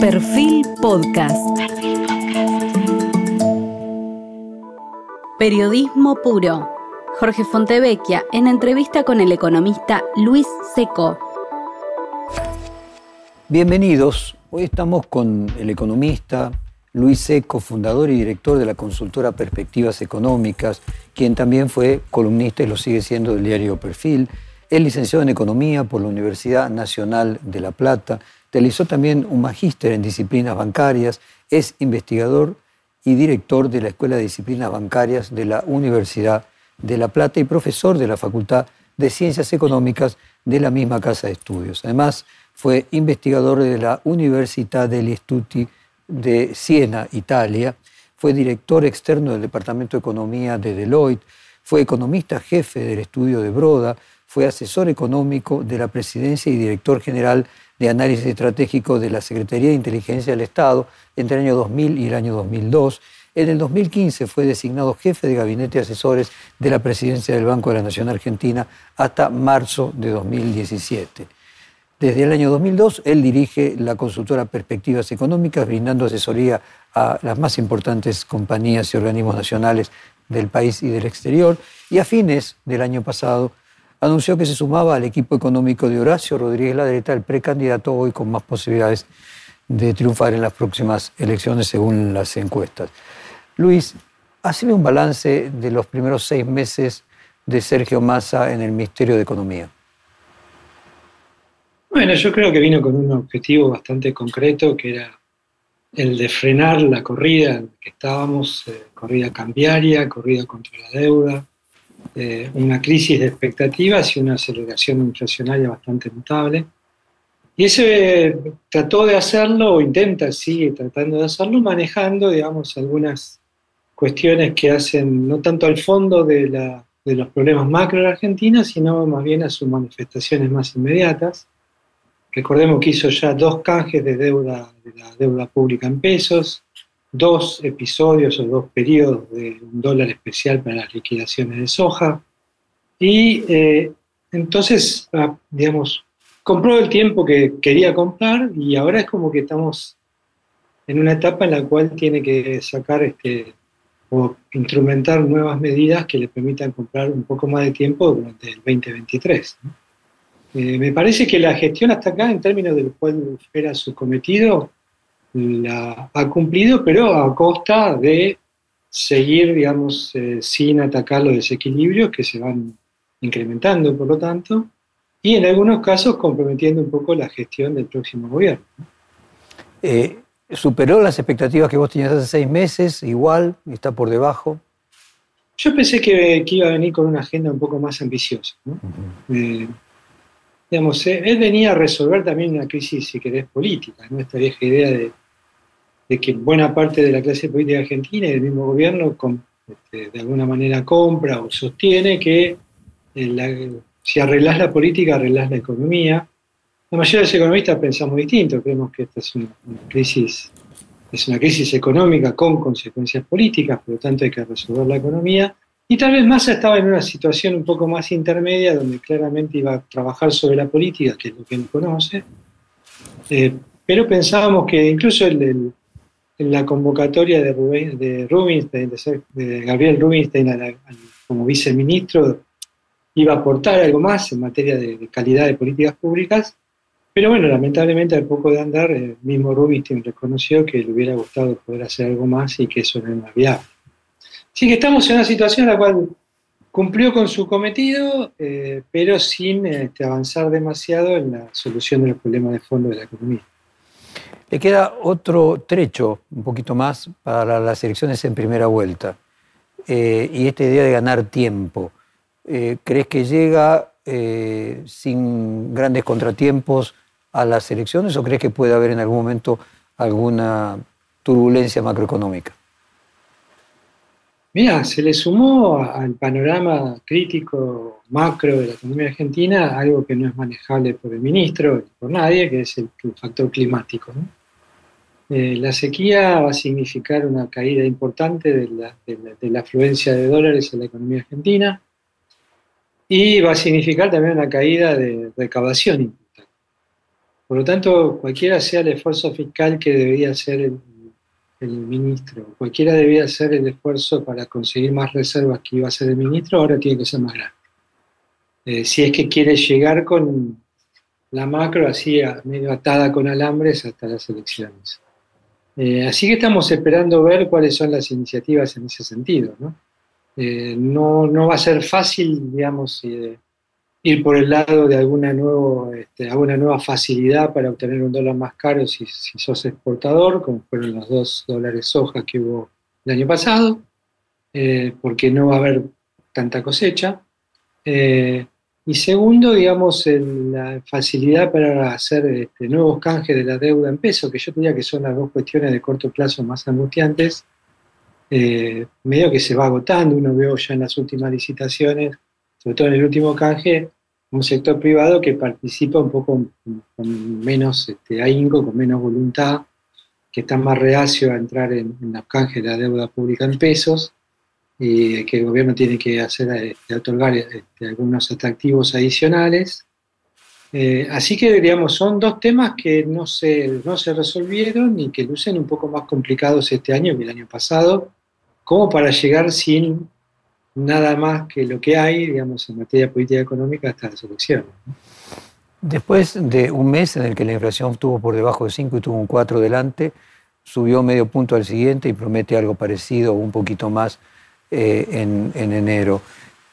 Perfil Podcast. Periodismo puro. Jorge Fontevecchia en entrevista con el economista Luis Seco. Bienvenidos. Hoy estamos con el economista Luis Seco, fundador y director de la consultora Perspectivas Económicas, quien también fue columnista y lo sigue siendo del diario Perfil. Es licenciado en Economía por la Universidad Nacional de La Plata. Realizó también un magíster en disciplinas bancarias. Es investigador y director de la Escuela de Disciplinas Bancarias de la Universidad de La Plata y profesor de la Facultad de Ciencias Económicas de la misma Casa de Estudios. Además, fue investigador de la Università degli Studi de Siena, Italia, fue director externo del Departamento de Economía de Deloitte, fue economista jefe del estudio de Broda, fue asesor económico de la presidencia y director general de análisis estratégico de la Secretaría de Inteligencia del Estado entre el año 2000 y el año 2002. En el 2015 fue designado jefe de gabinete de asesores de la presidencia del Banco de la Nación Argentina hasta marzo de 2017. Desde el año 2002, él dirige la consultora Perspectivas Económicas, brindando asesoría a las más importantes compañías y organismos nacionales del país y del exterior. Y a fines del año pasado, anunció que se sumaba al equipo económico de Horacio Rodríguez Ladreta, el precandidato hoy con más posibilidades de triunfar en las próximas elecciones según las encuestas. Luis, hazme un balance de los primeros seis meses de Sergio Massa en el Ministerio de Economía. Bueno, yo creo que vino con un objetivo bastante concreto, que era el de frenar la corrida en que estábamos, eh, corrida cambiaria, corrida contra la deuda, eh, una crisis de expectativas y una aceleración inflacionaria bastante notable. Y ese trató de hacerlo, o intenta, sigue tratando de hacerlo, manejando, digamos, algunas cuestiones que hacen no tanto al fondo de, de los problemas macro de la Argentina, sino más bien a sus manifestaciones más inmediatas. Recordemos que hizo ya dos canjes de deuda, de la deuda pública en pesos, dos episodios o dos periodos de un dólar especial para las liquidaciones de soja. Y eh, entonces, ah, digamos, compró el tiempo que quería comprar y ahora es como que estamos en una etapa en la cual tiene que sacar este, o instrumentar nuevas medidas que le permitan comprar un poco más de tiempo durante el 2023. Eh, me parece que la gestión hasta acá, en términos del cual era su cometido, la ha cumplido, pero a costa de seguir, digamos, eh, sin atacar los desequilibrios que se van incrementando, por lo tanto, y en algunos casos comprometiendo un poco la gestión del próximo gobierno. Eh, ¿Superó las expectativas que vos tenías hace seis meses? ¿Igual? ¿Está por debajo? Yo pensé que, iba a venir con una agenda un poco más ambiciosa. ¿no? eh, él venía a resolver también una crisis, si querés, política, ¿no? esta vieja idea de, que buena parte de la clase política argentina y del mismo gobierno este, de alguna manera compra o sostiene que eh, si arreglás la política, arreglás la economía. La mayoría de los economistas pensamos distinto, creemos que esta es una, crisis, es una crisis económica con consecuencias políticas, por lo tanto hay que resolver la economía. Y tal vez Massa estaba en una situación un poco más intermedia, donde claramente iba a trabajar sobre la política, que es lo que él conoce, eh, pero pensábamos que incluso en la convocatoria de, de Rubinstein, de, Gabriel Rubinstein como viceministro, iba a aportar algo más en materia de, calidad de políticas públicas, pero bueno, lamentablemente al poco de andar, el mismo Rubinstein reconoció que le hubiera gustado poder hacer algo más y que eso no era viable. Sí que estamos en una situación en la cual cumplió con su cometido, eh, pero sin este, avanzar demasiado en la solución de los problemas de fondo de la economía. Le queda otro trecho, un poquito más, para las elecciones en primera vuelta. Eh, y esta idea de ganar tiempo. Eh, ¿Crees que llega sin grandes contratiempos a las elecciones o crees que puede haber en algún momento alguna turbulencia macroeconómica? Mira, se le sumó al panorama crítico macro de la economía argentina algo que no es manejable por el ministro ni por nadie, que es el, factor climático. Eh, la sequía va a significar una caída importante de la, afluencia de dólares en la economía argentina y va a significar también una caída de recaudación importante. Por lo tanto, cualquiera sea el esfuerzo fiscal que debería hacer el, ministro, cualquiera debía hacer el esfuerzo para conseguir más reservas que iba a hacer el ministro, ahora tiene que ser más grande. Eh, si es que quiere llegar con la macro así medio atada con alambres hasta las elecciones. Eh, así que estamos esperando ver cuáles son las iniciativas en ese sentido. ¿no? Eh, no, va a ser fácil, digamos, ir por el lado de alguna, nuevo, este, alguna nueva facilidad para obtener un dólar más caro si, sos exportador, como fueron los dos dólares soja que hubo el año pasado, eh, porque no va a haber tanta cosecha. Eh, y segundo, digamos, la facilidad para hacer este, nuevos canjes de la deuda en peso, que yo diría que son las dos cuestiones de corto plazo más angustiantes, eh, medio que se va agotando. Uno veo ya en las últimas licitaciones sobre todo en el último canje, un sector privado que participa un poco con, menos este, ahínco, con menos voluntad, que está más reacio a entrar en, en los canjes de la deuda pública en pesos y que el gobierno tiene que hacer este, otorgar este, algunos atractivos adicionales. Eh, así que digamos, son dos temas que no se, no se resolvieron y que lucen un poco más complicados este año que el año pasado, como para llegar sin nada más que lo que hay, digamos, en materia política económica hasta las elecciones. Después de un mes en el que la inflación estuvo por debajo de 5 y tuvo un 4 delante, subió medio punto al siguiente y promete algo parecido un poquito más eh, en, enero.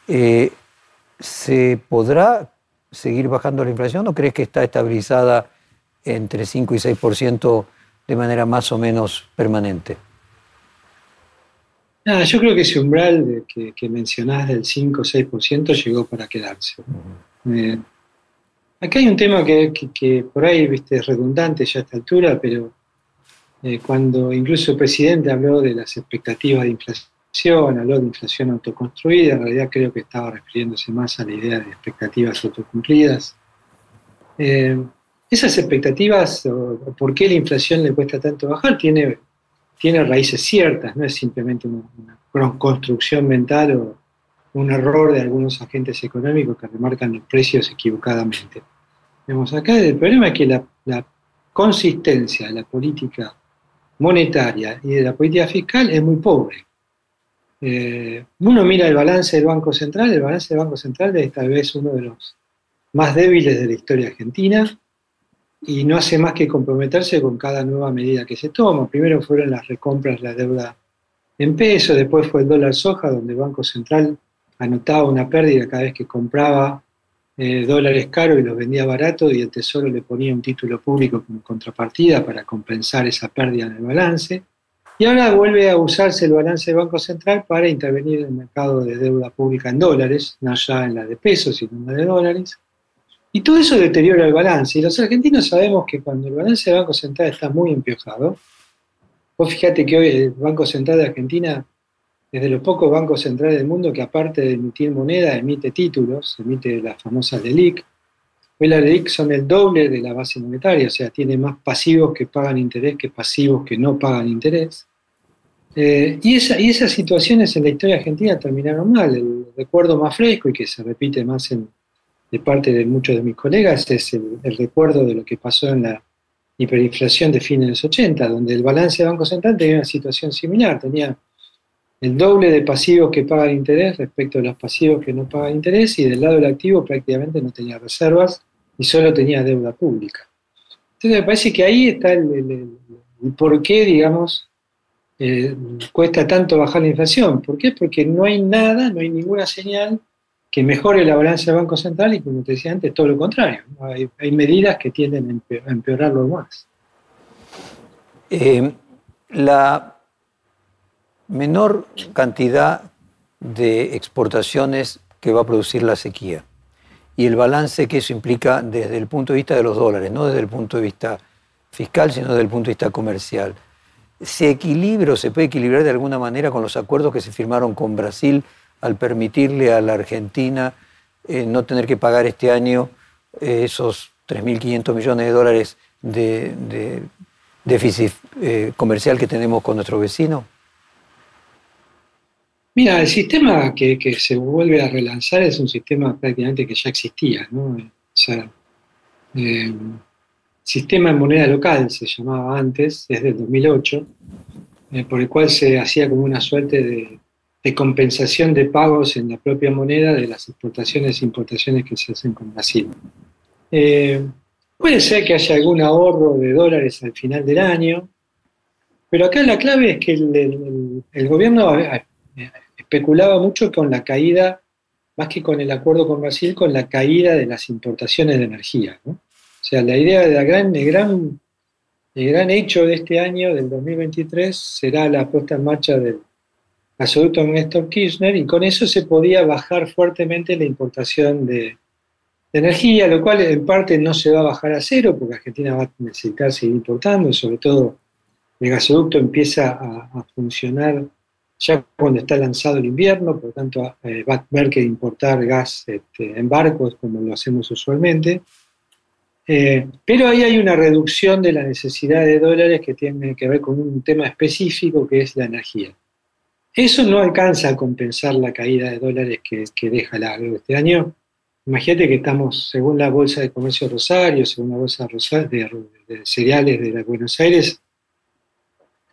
Eh, ¿Se podrá seguir bajando la inflación o crees que está estabilizada entre 5 y 6% de manera más o menos permanente? Yo creo que ese umbral que, que, mencionás del 5 o 6% llegó para quedarse. Eh, acá hay un tema que, por ahí viste, es redundante ya a esta altura, pero eh, cuando incluso el presidente habló de las expectativas de inflación, habló de inflación autoconstruida, en realidad creo que estaba refiriéndose más a la idea de expectativas autocumplidas. Eh, esas expectativas, o, por qué la inflación le cuesta tanto bajar, tiene tiene raíces ciertas, no es simplemente una, construcción mental o un error de algunos agentes económicos que remarcan los precios equivocadamente. Vemos acá el problema es que la, consistencia de la política monetaria y de la política fiscal es muy pobre. Eh, uno mira el balance del Banco Central, el balance del Banco Central es tal vez uno de los más débiles de la historia argentina, y no hace más que comprometerse con cada nueva medida que se toma. Primero fueron las recompras la deuda en pesos, después fue el dólar soja, donde el Banco Central anotaba una pérdida cada vez que compraba eh, dólares caros y los vendía baratos y el Tesoro le ponía un título público como contrapartida para compensar esa pérdida en el balance. Y ahora vuelve a usarse el balance del Banco Central para intervenir en el mercado de deuda pública en dólares, no ya en la de pesos, sino en la de dólares. Y todo eso deteriora el balance. Y los argentinos sabemos que cuando el balance del Banco Central está muy empiojado, vos fíjate que hoy el Banco Central de Argentina es de los pocos bancos centrales del mundo que aparte de emitir moneda, emite títulos, emite las famosas LELIC. Hoy las LELIC son el doble de la base monetaria, o sea, tiene más pasivos que pagan interés que pasivos que no pagan interés. Eh, y, y esas situaciones en la historia argentina terminaron mal. El recuerdo más fresco y que se repite más en, de parte de muchos de mis colegas es el, recuerdo de lo que pasó en la hiperinflación de fines de los 80, donde el balance de Banco Central tenía una situación similar, tenía el doble de pasivos que pagan interés respecto a los pasivos que no pagan interés y del lado del activo prácticamente no tenía reservas y solo tenía deuda pública. Entonces me parece que ahí está el, por qué, digamos, eh, cuesta tanto bajar la inflación. ¿Por qué? Porque no hay nada, no hay ninguna señal que mejore la balanza del Banco Central y, como te decía antes, todo lo contrario. Hay, medidas que tienden a empeorarlo más. Eh, la menor cantidad de exportaciones que va a producir la sequía y el balance que eso implica desde el punto de vista de los dólares, no desde el punto de vista fiscal, sino desde el punto de vista comercial. ¿Se equilibra se puede equilibrar de alguna manera con los acuerdos que se firmaron con Brasil al permitirle a la Argentina eh, no tener que pagar este año eh, esos 3.500 millones de dólares de, déficit eh, comercial que tenemos con nuestro vecino? Mira, el sistema que, se vuelve a relanzar es un sistema prácticamente que ya existía. ¿no? sistema de moneda local, se llamaba antes, desde el 2008, eh, por el cual se hacía como una suerte de, compensación de pagos en la propia moneda de las exportaciones e importaciones que se hacen con Brasil. Eh, puede ser que haya algún ahorro de dólares al final del año, pero acá la clave es que el, gobierno especulaba mucho con la caída, más que con el acuerdo con Brasil, con la caída de las importaciones de energía. O sea, la idea de la gran, gran el gran hecho de este año, del 2023, será la puesta en marcha del gasoducto Néstor Kirchner y con eso se podía bajar fuertemente la importación de, energía, lo cual en parte no se va a bajar a cero porque Argentina va a necesitar seguir importando, sobre todo el gasoducto empieza a, funcionar ya cuando está lanzado el invierno, por lo tanto eh, va a haber que importar gas este, en barcos como lo hacemos usualmente. Eh, pero ahí hay una reducción de la necesidad de dólares que tiene que ver con un tema específico que es la energía. Eso no alcanza a compensar la caída de dólares que, deja largo este año. Imagínate que estamos, según la Bolsa de Comercio Rosario, según la Bolsa de, Cereales de Buenos Aires,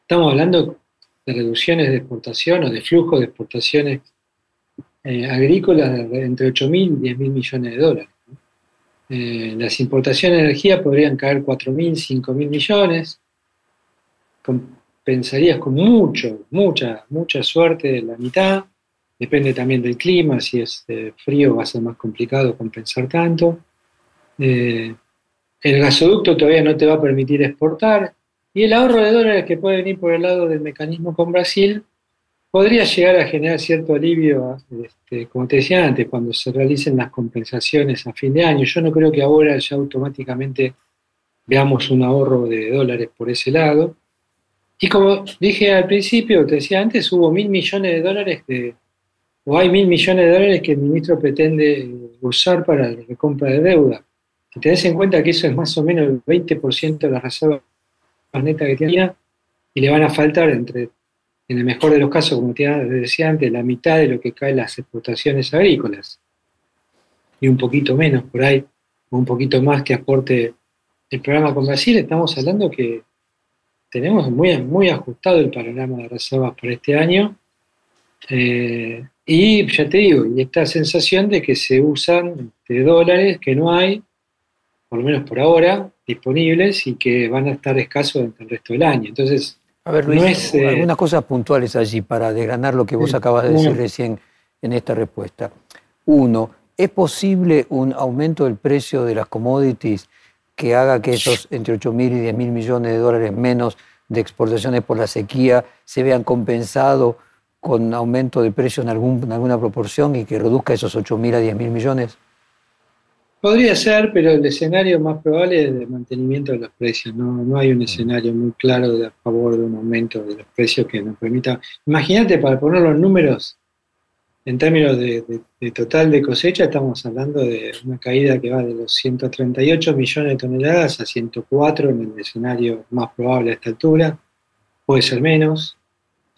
estamos hablando de reducciones de exportación o de flujo de exportaciones eh, agrícolas de entre 8.000 y 10.000 millones de dólares. Eh, las importaciones de energía podrían caer 4.000, 5.000 millones. Compensarías con mucho, mucha, mucha suerte la mitad. Depende también del clima, si es eh, frío va a ser más complicado compensar tanto. Eh, el gasoducto todavía no te va a permitir exportar. Y el ahorro de dólares que puede venir por el lado del mecanismo con Brasil podría llegar a generar cierto alivio, este, como te decía antes, cuando se realicen las compensaciones a fin de año. Yo no creo que ahora ya automáticamente veamos un ahorro de dólares por ese lado. Y como dije al principio, te decía antes, hubo mil millones de dólares que, o hay mil millones de dólares que el ministro pretende usar para la recompra de deuda. Si tenés en cuenta que eso es más o menos el 20% de las reservas netas que tiene y le van a faltar entre en el mejor de los casos, como te decía antes, la mitad de lo que caen las exportaciones agrícolas. Y un poquito menos por ahí, o un poquito más que aporte el programa con Brasil, estamos hablando que tenemos muy, muy ajustado el panorama de reservas para este año. Eh, y ya te digo, y esta sensación de que se usan de dólares que no hay, por lo menos por ahora, disponibles y que van a estar escasos durante el resto del año. Entonces, a ver, Luis, eh, algunas cosas puntuales allí para desgranar lo que vos acabas de decir recién en esta respuesta. Uno, ¿es posible un aumento del precio de las commodities que haga que esos entre 8 mil y 10 mil millones de dólares menos de exportaciones por la sequía se vean compensados con aumento de precio en, en alguna proporción y que reduzca esos 8 mil a 10 mil millones? Podría ser, pero el escenario más probable es de mantenimiento de los precios. No, hay un mm. escenario muy claro de, a favor de un aumento de los precios que nos permita. Imagínate, para poner los números en términos de, total de cosecha, estamos hablando de una caída que va de los 138 millones de toneladas a 104 en el escenario más probable a esta altura. Puede ser menos.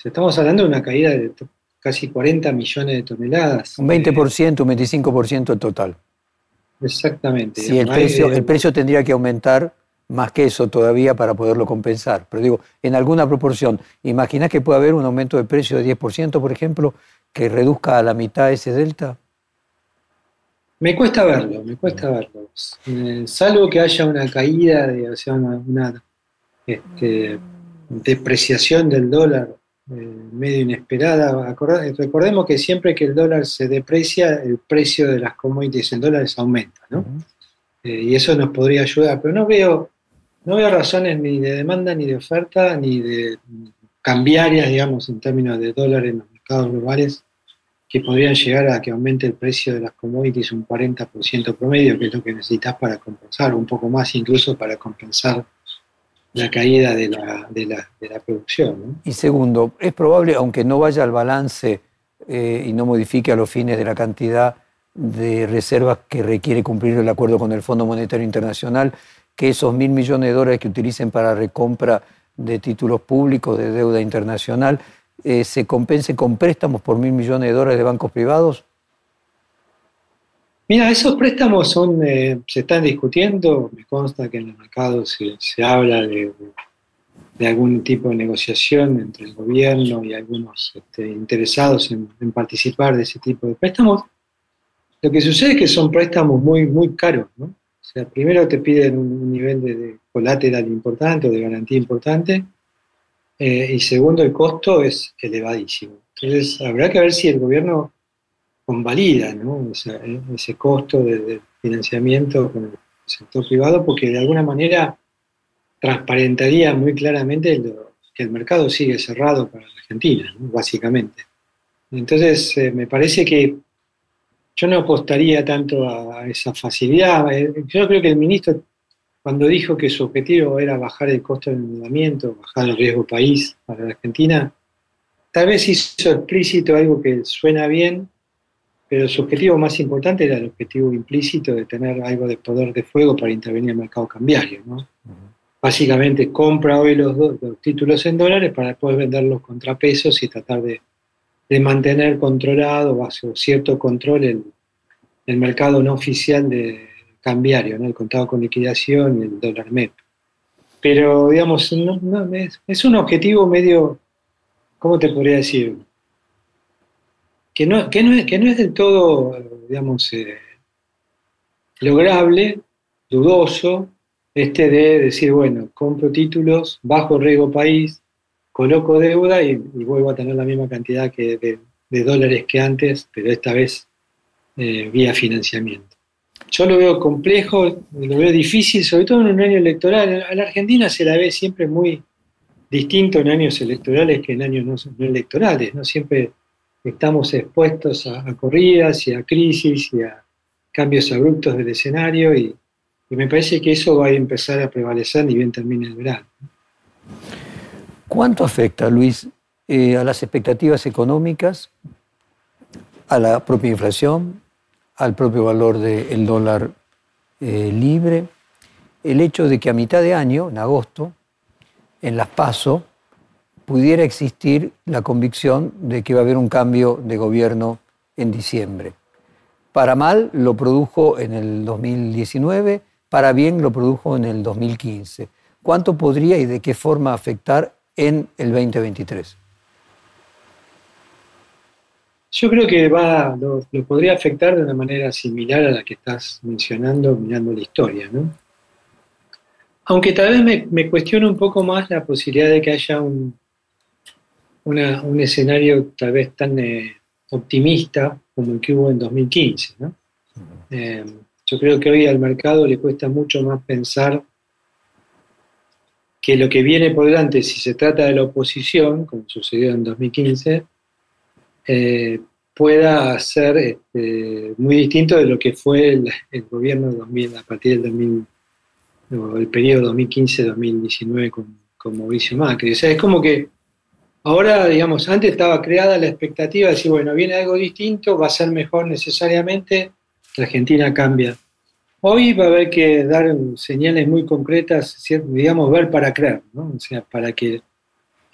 estamos hablando de una caída de casi 40 millones de toneladas. Un 20%, un 25% total. Exactamente. Sí, el precio, el precio tendría que aumentar más que eso todavía para poderlo compensar. Pero digo, en alguna proporción, ¿imaginas que puede haber un aumento de precio de 10%, por ejemplo, que reduzca a la mitad ese delta? Me cuesta verlo, me cuesta verlo. Eh, salvo que haya una caída, de, o sea, una, este, depreciación del dólar eh, medio inesperada. Recordemos que siempre que el dólar se deprecia, el precio de las commodities en dólares aumenta, ¿no? Eh, y eso nos podría ayudar, pero no veo, no veo razones ni de demanda, ni de oferta, ni de cambiarias, digamos, en términos de dólares en los mercados globales, que podrían llegar a que aumente el precio de las commodities un 40% promedio, que es lo que necesitas para compensar, un poco más incluso para compensar la caída de la, de la, producción. Y segundo, es probable, aunque no vaya al balance eh, y no modifique a los fines de la cantidad de reservas que requiere cumplir el acuerdo con el Fondo Monetario Internacional, que esos mil millones de dólares que utilicen para recompra de títulos públicos de deuda internacional eh, se compense con préstamos por mil millones de dólares de bancos privados? Mira, esos préstamos son, eh, se están discutiendo, me consta que en el mercado se, se habla de, de, algún tipo de negociación entre el gobierno y algunos este, interesados en, participar de ese tipo de préstamos. Lo que sucede es que son préstamos muy, muy caros, ¿no? O sea, primero te piden un nivel de colateral importante o de garantía importante, eh, y segundo, el costo es elevadísimo. Entonces, habrá que ver si el gobierno convalida ¿no? ese costo de, financiamiento con el sector privado, porque de alguna manera transparentaría muy claramente que el mercado sigue cerrado para Argentina, básicamente. Entonces, eh, me parece que yo no apostaría tanto a esa facilidad. Eh, yo creo que el ministro, cuando dijo que su objetivo era bajar el costo del endeudamiento, bajar el riesgo país para la Argentina, tal vez hizo explícito algo que suena bien, pero su objetivo más importante era el objetivo implícito de tener algo de poder de fuego para intervenir en el mercado cambiario. ¿no? Básicamente compra hoy los, los, títulos en dólares para después venderlos contra pesos y tratar de, de mantener controlado, bajo cierto control, el, el, mercado no oficial de cambiario, ¿no? el contado con liquidación el dólar MEP. Pero, digamos, no, no, es, es un objetivo medio, ¿cómo te podría decir? que no, que no, es, que no es del todo, digamos, eh, lograble, dudoso, este de decir, bueno, compro títulos, bajo riesgo país, coloco deuda y, y vuelvo a tener la misma cantidad que de, de dólares que antes, pero esta vez eh, vía financiamiento. Yo lo veo complejo, lo veo difícil, sobre todo en un año electoral. A la Argentina se la ve siempre muy distinto en años electorales que en años no, electorales, ¿no? Siempre estamos expuestos a, corridas y a crisis y a cambios abruptos del escenario y, y, me parece que eso va a empezar a prevalecer ni bien termine el verano. ¿Cuánto afecta, Luis, eh, a las expectativas económicas, a la propia inflación, al propio valor del dólar eh, libre, el hecho de que a mitad de año, en agosto, en las PASO, pudiera existir la convicción de que va a haber un cambio de gobierno en diciembre. Para mal lo produjo en el 2019, para bien lo produjo en el 2015. ¿Cuánto podría y de qué forma afectar en el 2023? Yo creo que va, lo, lo, podría afectar de una manera similar a la que estás mencionando mirando la historia, ¿no? Aunque tal vez me, me cuestiono un poco más la posibilidad de que haya un, una, un escenario tal vez tan eh, optimista como el que hubo en 2015. ¿no? Eh, yo creo que hoy al mercado le cuesta mucho más pensar que lo que viene por delante, si se trata de la oposición, como sucedió en 2015, eh, pueda ser este, muy distinto de lo que fue el, el gobierno 2000, a partir del 2000, no, el periodo 2015-2019 con, con Mauricio Macri. O sea, es como que Ahora, digamos, antes estaba creada la expectativa de decir, bueno, viene algo distinto, va a ser mejor necesariamente, la Argentina cambia. Hoy va a haber que dar señales muy concretas, digamos, ver para creer, ¿no? O sea, para que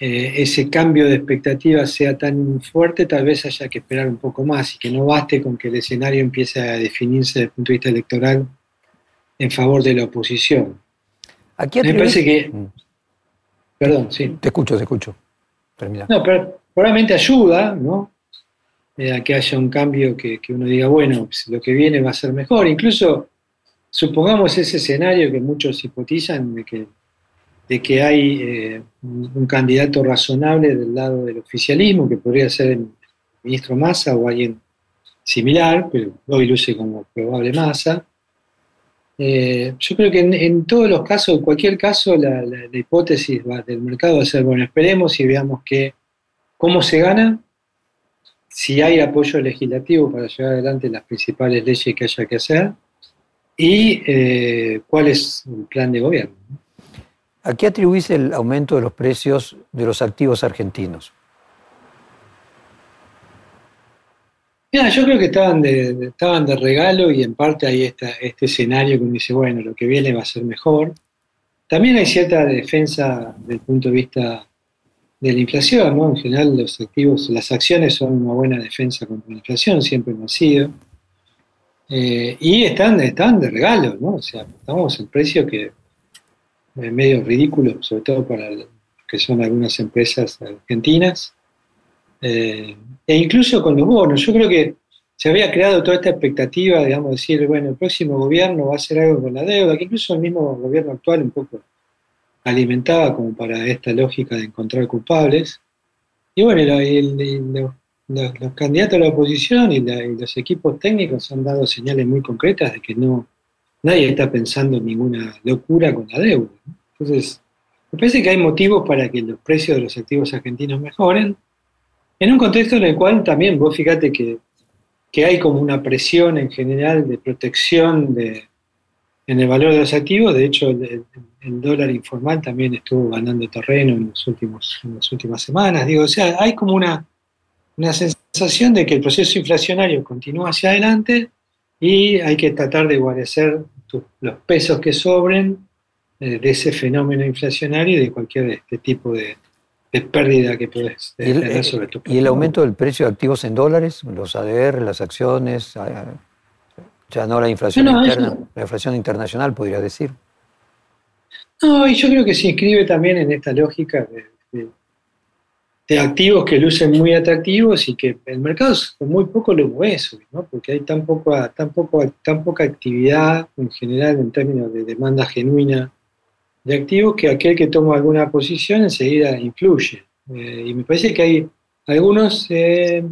eh, ese cambio de expectativa sea tan fuerte, tal vez haya que esperar un poco más y que no baste con que el escenario empiece a definirse desde el punto de vista electoral en favor de la oposición. Aquí Me parece que... Perdón, sí. Te escucho, te escucho. Termina. No, pero probablemente ayuda, ¿no? Eh, a que haya un cambio que, que, uno diga, bueno, pues lo que viene va a ser mejor. Incluso, supongamos ese escenario que muchos hipotizan de que, de que hay eh, un, candidato razonable del lado del oficialismo, que podría ser el ministro Massa o alguien similar, pero hoy luce como probable Massa. Eh, yo creo que en, todos los casos, en cualquier caso, la, hipótesis del mercado va a ser, bueno, esperemos y veamos que, cómo se gana, si hay apoyo legislativo para llevar adelante las principales leyes que haya que hacer y eh, cuál es el plan de gobierno. ¿A qué atribuís el aumento de los precios de los activos argentinos? Mira, yo creo que estaban de, regalo y en parte hay esta, este escenario que uno dice, bueno, lo que viene va a ser mejor. También hay cierta defensa desde el punto de vista de la inflación, ¿no? En general los activos, las acciones son una buena defensa contra la inflación, siempre han sido. Eh, y están, están de regalo, ¿no? O sea, estamos en precio que medio ridículo, sobre todo para que son algunas empresas argentinas. Eh, e incluso con los bonos, yo creo que se había creado toda esta expectativa, digamos, decir, bueno, el próximo gobierno va a hacer algo con la deuda, que incluso el mismo gobierno actual un poco alimentaba como para esta lógica de encontrar culpables. Y bueno, los, candidatos a la oposición y, los equipos técnicos han dado señales muy concretas de que no nadie está pensando en ninguna locura con la deuda. Entonces, me parece que hay motivos para que los precios de los activos argentinos mejoren, en un contexto en el cual también vos fíjate que, que hay como una presión en general de protección de, en el valor de los activos, de hecho el, dólar informal también estuvo ganando terreno en, los últimos, en las últimas semanas, digo, o sea, hay como una, una sensación de que el proceso inflacionario continúa hacia adelante y hay que tratar de guarecer los pesos que sobren eh, de ese fenómeno inflacionario y de cualquier este tipo de, pérdida que puedes tener sobre tu ¿Y el aumento del precio de activos en dólares, los ADR, las acciones, ah, ya no la inflación interna, la inflación internacional podría decir? No, y yo creo que se inscribe también en esta lógica de, de activos que lucen muy atractivos y que el mercado muy poco lo mueve ¿no? porque hay tan, poca, tan, poco, tan poca actividad en general en términos de demanda genuina de activos que aquel que toma alguna posición enseguida influye. Eh, y me parece que hay algunos eh,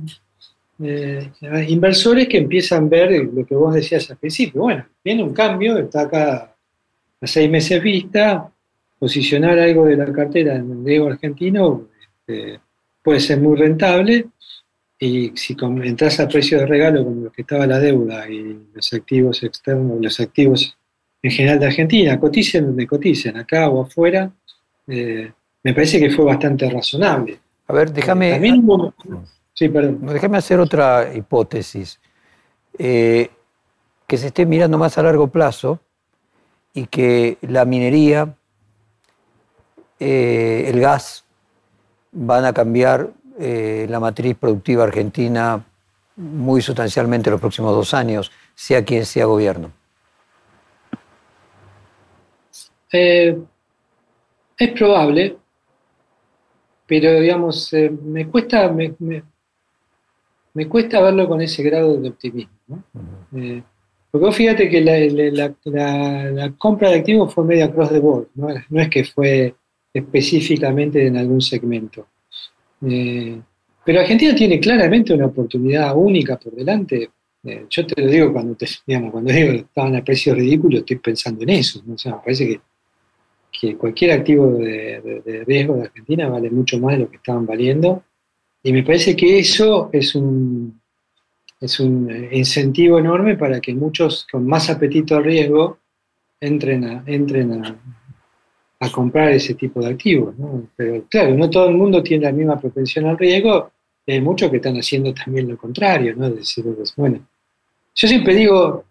eh, inversores que empiezan a ver lo que vos decías al principio. Bueno, viene un cambio, está acá a seis meses vista, posicionar algo de la cartera en el riesgo argentino este, puede ser muy rentable y si entras a precio de regalo como lo que estaba la deuda y los activos externos, los activos en general de Argentina, coticen donde coticen, acá o afuera, eh, me parece que fue bastante razonable. A ver, déjame... Eh, sí, perdón. Déjame hacer otra hipótesis. Eh, que se esté mirando más a largo plazo y que la minería, el gas, van a cambiar la matriz productiva argentina muy sustancialmente en los próximos dos años, sea quien sea gobierno. Eh, es probable, pero digamos, eh, me, cuesta, me, cuesta verlo con ese grado de optimismo. Eh, porque vos fíjate que la, compra de activos fue media cross the board, ¿no? es que fue específicamente en algún segmento. pero Argentina tiene claramente una oportunidad única por delante. yo te lo digo cuando, te, digamos, cuando digo que estaban a precio ridículo, estoy pensando en eso. ¿no? me parece que que cualquier activo de, riesgo de Argentina vale mucho más de lo que estaban valiendo. Y me parece que eso es un, es un incentivo enorme para que muchos con más apetito al riesgo entren entren a, comprar ese tipo de activos. Pero claro, no todo el mundo tiene la misma propensión al riesgo, hay muchos que están haciendo también lo contrario, ¿no? Es decir, pues, bueno, yo siempre digo,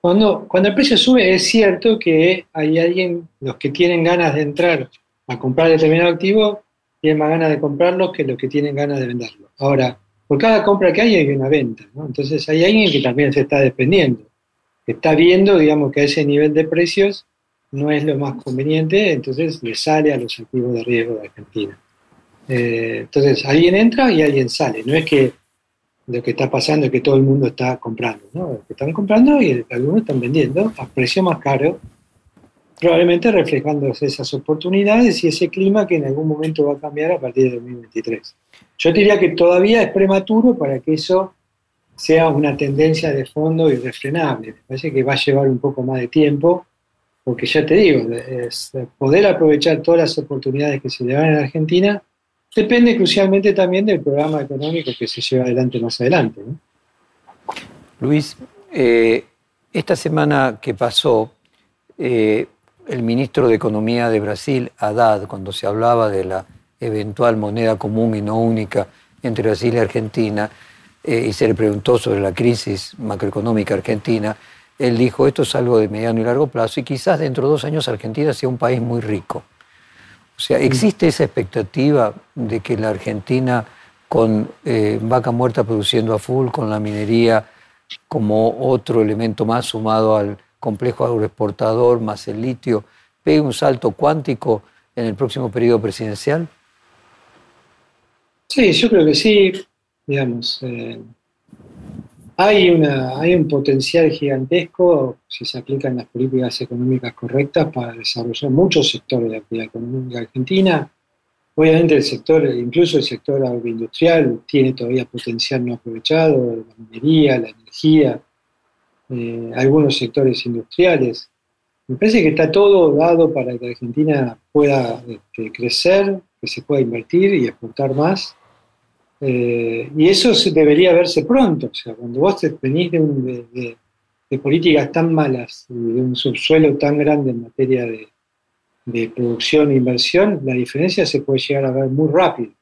cuando, el precio sube es cierto que hay alguien, los que tienen ganas de entrar a comprar determinado activo, tienen más ganas de comprarlo que los que tienen ganas de venderlo. Ahora, por cada compra que hay hay una venta, Entonces hay alguien que también se está dependiendo, que está viendo, digamos, que a ese nivel de precios no es lo más conveniente, entonces le sale a los activos de riesgo de Argentina. Eh, entonces alguien entra y alguien sale, no es que lo que está pasando es que todo el mundo está comprando, ¿no? Que están comprando y algunos están vendiendo a precio más caro, probablemente reflejando esas oportunidades y ese clima que en algún momento va a cambiar a partir de 2023. Yo diría que todavía es prematuro para que eso sea una tendencia de fondo irrefrenable. Me parece que va a llevar un poco más de tiempo, porque ya te digo, es poder aprovechar todas las oportunidades que se le dan en Argentina depende crucialmente también del programa económico que se lleva adelante más adelante. Luis, eh, esta semana que pasó, eh, el ministro de Economía de Brasil, Haddad, cuando se hablaba de la eventual moneda común y no única entre Brasil y Argentina, eh, y se le preguntó sobre la crisis macroeconómica argentina, él dijo, esto es algo de mediano y largo plazo y quizás dentro de dos años Argentina sea un país muy rico. O sea, ¿existe esa expectativa de que la Argentina, con eh, vaca muerta produciendo a full, con la minería como otro elemento más sumado al complejo agroexportador más el litio, pegue un salto cuántico en el próximo periodo presidencial? Sí, yo creo que sí. Digamos, eh, hay, una, hay un potencial gigantesco si se aplican las políticas económicas correctas para desarrollar muchos sectores de la actividad económica argentina. Obviamente el sector, incluso el sector agroindustrial, tiene todavía potencial no aprovechado, la minería, la energía, eh, algunos sectores industriales. Me parece que está todo dado para que Argentina pueda este, crecer, que se pueda invertir y exportar más. Eh, y eso debería verse pronto. O sea, cuando vos venís de, de, políticas tan malas y de un subsuelo tan grande en materia de, producción e inversión, la diferencia se puede llegar a ver muy rápido.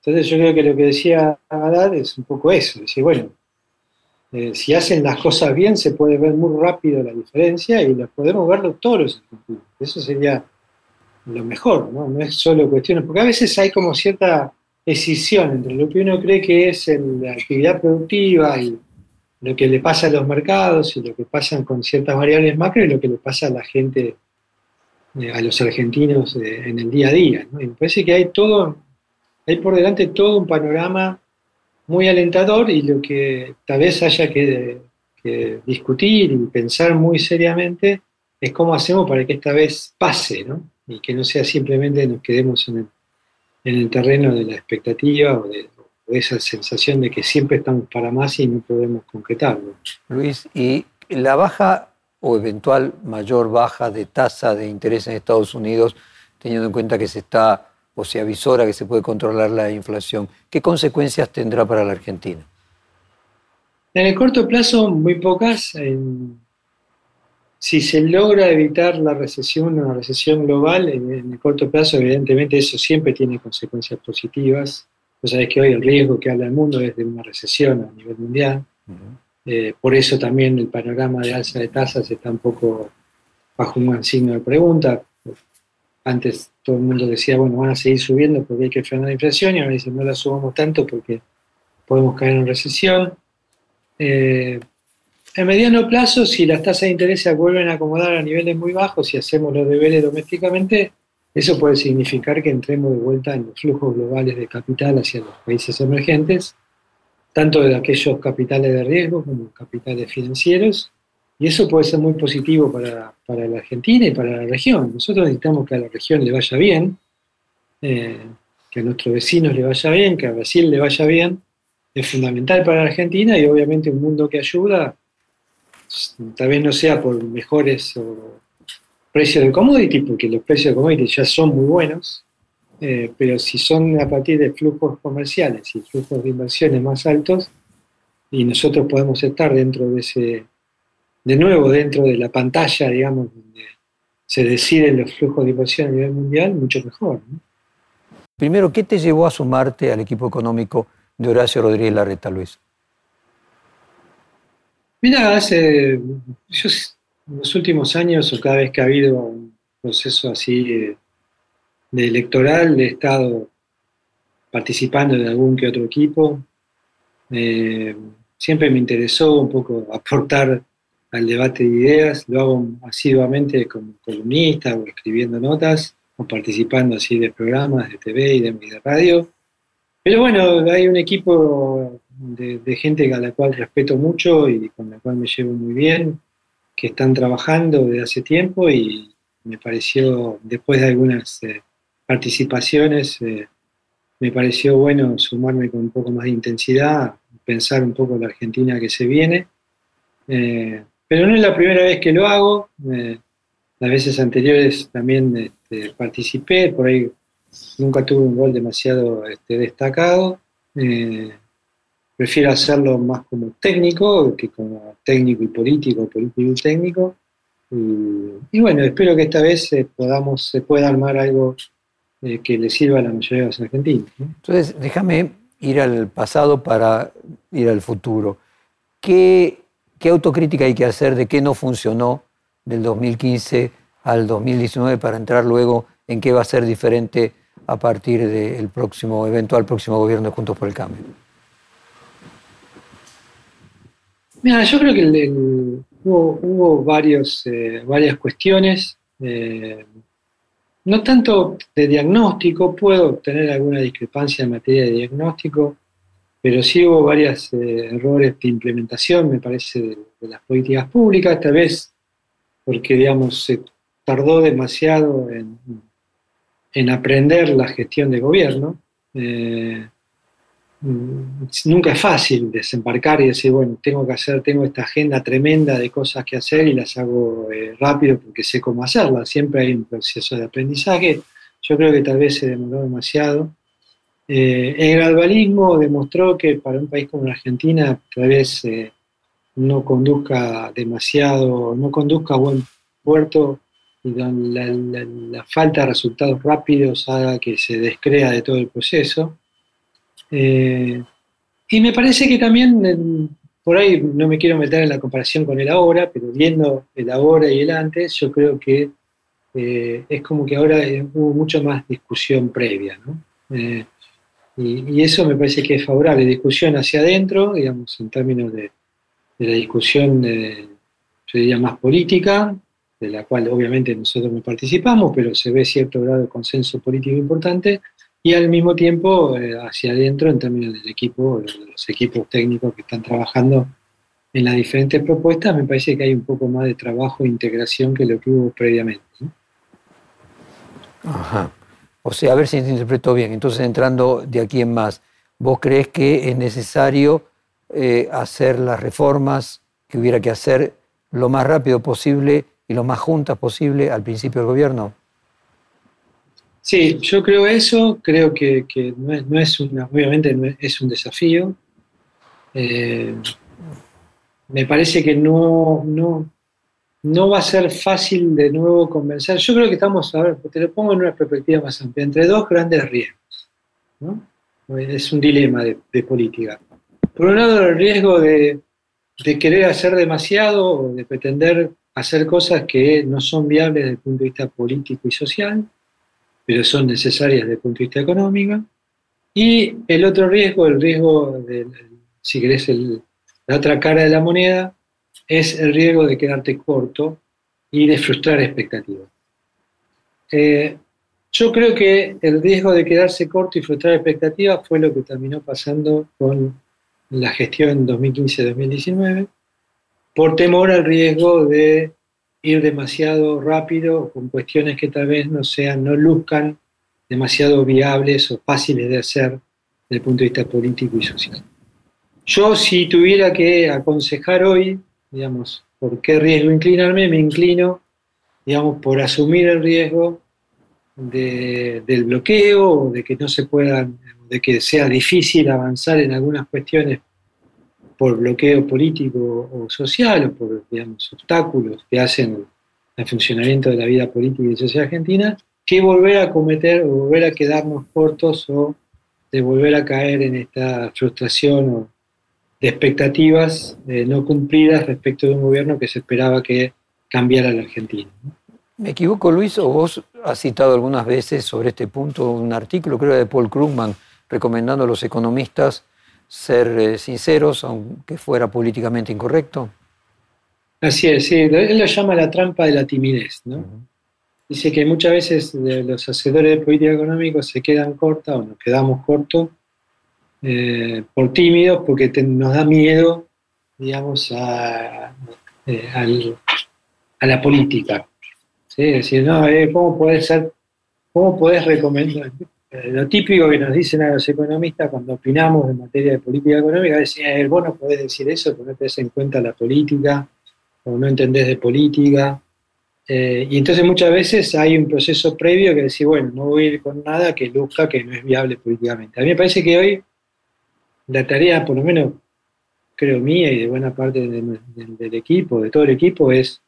Entonces yo creo que lo que decía Haddad es un poco eso, decir, bueno, eh, si hacen las cosas bien se puede ver muy rápido la diferencia y la podemos verlo todos los. Eso sería lo mejor, ¿no? No es solo cuestiones, porque a veces hay como cierta escisión entre lo que uno cree que es la actividad productiva y lo que le pasa a los mercados y lo que pasa con ciertas variables macro y lo que le pasa a la gente, eh, a los argentinos eh, en el día a día. Y me parece que hay todo, hay por delante todo un panorama muy alentador y lo que tal vez haya que, que discutir y pensar muy seriamente es cómo hacemos para que esta vez pase, ¿no? Y que no sea simplemente nos quedemos en el en el terreno de la expectativa o de, esa sensación de que siempre estamos para más y no podemos concretarlo. Luis, ¿y la baja o eventual mayor baja de tasa de interés en Estados Unidos, teniendo en cuenta que se está o se avisora que se puede controlar la inflación, ¿qué consecuencias tendrá para la Argentina? En el corto plazo, muy pocas si se logra evitar la recesión, una recesión global, en, el corto plazo, evidentemente eso siempre tiene consecuencias positivas. Vos sabés que hoy el riesgo que habla el mundo es de una recesión a nivel mundial. Eh, por eso también el panorama de alza de tasas está un poco bajo un signo de pregunta. Antes todo el mundo decía, bueno, van a seguir subiendo porque hay que frenar la inflación y ahora dicen, no la subamos tanto porque podemos caer en recesión. Eh, en mediano plazo, si las tasas de interés se vuelven a acomodar a niveles muy bajos y hacemos los deberes domésticamente, eso puede significar que entremos de vuelta en los flujos globales de capital hacia los países emergentes, tanto de aquellos capitales de riesgo como capitales financieros, y eso puede ser muy positivo para, la Argentina y para la región. Nosotros necesitamos que a la región le vaya bien, eh, que a nuestros vecinos le vaya bien, que a Brasil le vaya bien. Es fundamental para la Argentina y obviamente un mundo que ayuda tal vez no sea por mejores precios de commodity, porque los precios de commodity ya son muy buenos, eh, pero si son a partir de flujos comerciales y flujos de inversiones más altos, y nosotros podemos estar dentro de ese, de nuevo, dentro de la pantalla, digamos, donde se deciden los flujos de inversión a nivel mundial, mucho mejor. Primero, ¿qué te llevó a sumarte al equipo económico de Horacio Rodríguez Larreta, Luis? Mira, hace, yo los últimos años o cada vez que ha habido un proceso así de, electoral, he estado participando de algún que otro equipo. Eh, siempre me interesó un poco aportar al debate de ideas, lo hago asiduamente como columnista o escribiendo notas o participando así de programas de TV y de radio. Pero bueno, hay un equipo de, gente a la cual respeto mucho y con la cual me llevo muy bien, que están trabajando desde hace tiempo y me pareció, después de algunas eh, participaciones, eh, me pareció bueno sumarme con un poco más de intensidad, pensar un poco la Argentina que se viene. Eh, pero no es la primera vez que lo hago, las veces anteriores también este, participé, por ahí nunca tuve un rol demasiado este, destacado prefiero hacerlo más como técnico que como técnico y político, político y técnico. Y, bueno, espero que esta vez eh, podamos, se pueda armar algo eh, que le sirva a la mayoría de los argentinos. Entonces, déjame ir al pasado para ir al futuro. ¿Qué, ¿Qué autocrítica hay que hacer de qué no funcionó del 2015 al 2019 para entrar luego en qué va a ser diferente a partir del próximo eventual próximo gobierno de Juntos por el Cambio? Mira, yo creo que hubo, varios, eh, varias cuestiones, eh, no tanto de diagnóstico, puedo tener alguna discrepancia en materia de diagnóstico, pero sí hubo varios eh, errores de implementación, me parece, de, las políticas públicas, tal vez porque, digamos, se tardó demasiado en, en aprender la gestión de gobierno. Nunca es fácil desembarcar y decir, bueno, tengo que hacer, tengo esta agenda tremenda de cosas que hacer y las hago eh, rápido porque sé cómo hacerlas. Siempre hay un proceso de aprendizaje. Yo creo que tal vez se demoró demasiado. Eh, el gradualismo demostró que para un país como la Argentina tal vez eh, no conduzca demasiado, no conduzca a buen puerto y la, la falta de resultados rápidos haga que se descrea de todo el proceso. Eh, y me parece que también, por ahí no me quiero meter en la comparación con el ahora, pero viendo el ahora y el antes, yo creo que eh, es como que ahora hubo mucho más discusión previa. Eh, y, eso me parece que es favorable, discusión hacia adentro, digamos, en términos de, de la discusión, de, yo diría, más política, de la cual obviamente nosotros no participamos, pero se ve cierto grado de consenso político importante, y al mismo tiempo eh, hacia adentro en términos del equipo, los equipos técnicos que están trabajando en las diferentes propuestas, me parece que hay un poco más de trabajo e integración que lo que hubo previamente. Ajá. O sea, a ver si se interpretó bien. Entonces, entrando de aquí en más, ¿vos crees que es necesario eh, hacer las reformas que hubiera que hacer lo más rápido posible y lo más juntas posible al principio del gobierno? Sí, yo creo eso, creo que, no, es, una, obviamente es, un desafío. Eh, me parece que no, no, no va a ser fácil de nuevo convencer. Yo creo que estamos, a ver, te lo pongo en una perspectiva más amplia, entre dos grandes riesgos. Es un dilema de, política. Por un lado, el riesgo de, de querer hacer demasiado o de pretender hacer cosas que no son viables desde el punto de vista político y social pero son necesarias desde el punto de vista económico. Y el otro riesgo, el riesgo, de, si querés, la otra cara de la moneda, es el riesgo de quedarte corto y de frustrar expectativas. Eh, yo creo que el riesgo de quedarse corto y frustrar expectativas fue lo que terminó pasando con la gestión 2015-2019, por temor al riesgo de ir demasiado rápido con cuestiones que tal vez no sean, no luzcan demasiado viables o fáciles de hacer desde el punto de vista político y social. Yo si tuviera que aconsejar hoy, digamos, por qué riesgo inclinarme, me inclino, digamos, por asumir el riesgo del bloqueo, de que no se puedan, de que sea difícil avanzar en algunas cuestiones por bloqueo político o social o por digamos, obstáculos que hacen el funcionamiento de la vida política y social argentina, que volver a cometer o volver a quedarnos cortos o de volver a caer en esta frustración o de expectativas eh, no cumplidas respecto de un gobierno que se esperaba que cambiara la Argentina. ¿Me equivoco, Luis, o vos has citado algunas veces sobre este punto un artículo, creo, de Paul Krugman, recomendando a los economistas ser eh, sinceros, aunque fuera políticamente incorrecto? Así es, sí, él lo llama la trampa de la timidez, ¿no? Dice que muchas veces los hacedores de política económica se quedan cortos o nos quedamos cortos eh, por tímidos porque nos da miedo, digamos, a, eh, a la política. ¿sí? Es decir, no, ¿cómo podés ser, cómo podés recomendar? Eh, lo típico que nos dicen a los economistas cuando opinamos en materia de política económica es, eh, vos no podés decir eso porque no tenés en cuenta la política o no entendés de política. Eh, y entonces muchas veces hay un proceso previo que decir, bueno, no voy a ir con nada que luzca que no es viable políticamente. A mí me parece que hoy la tarea, por lo menos creo mía y de buena parte del equipo, de todo el equipo, es,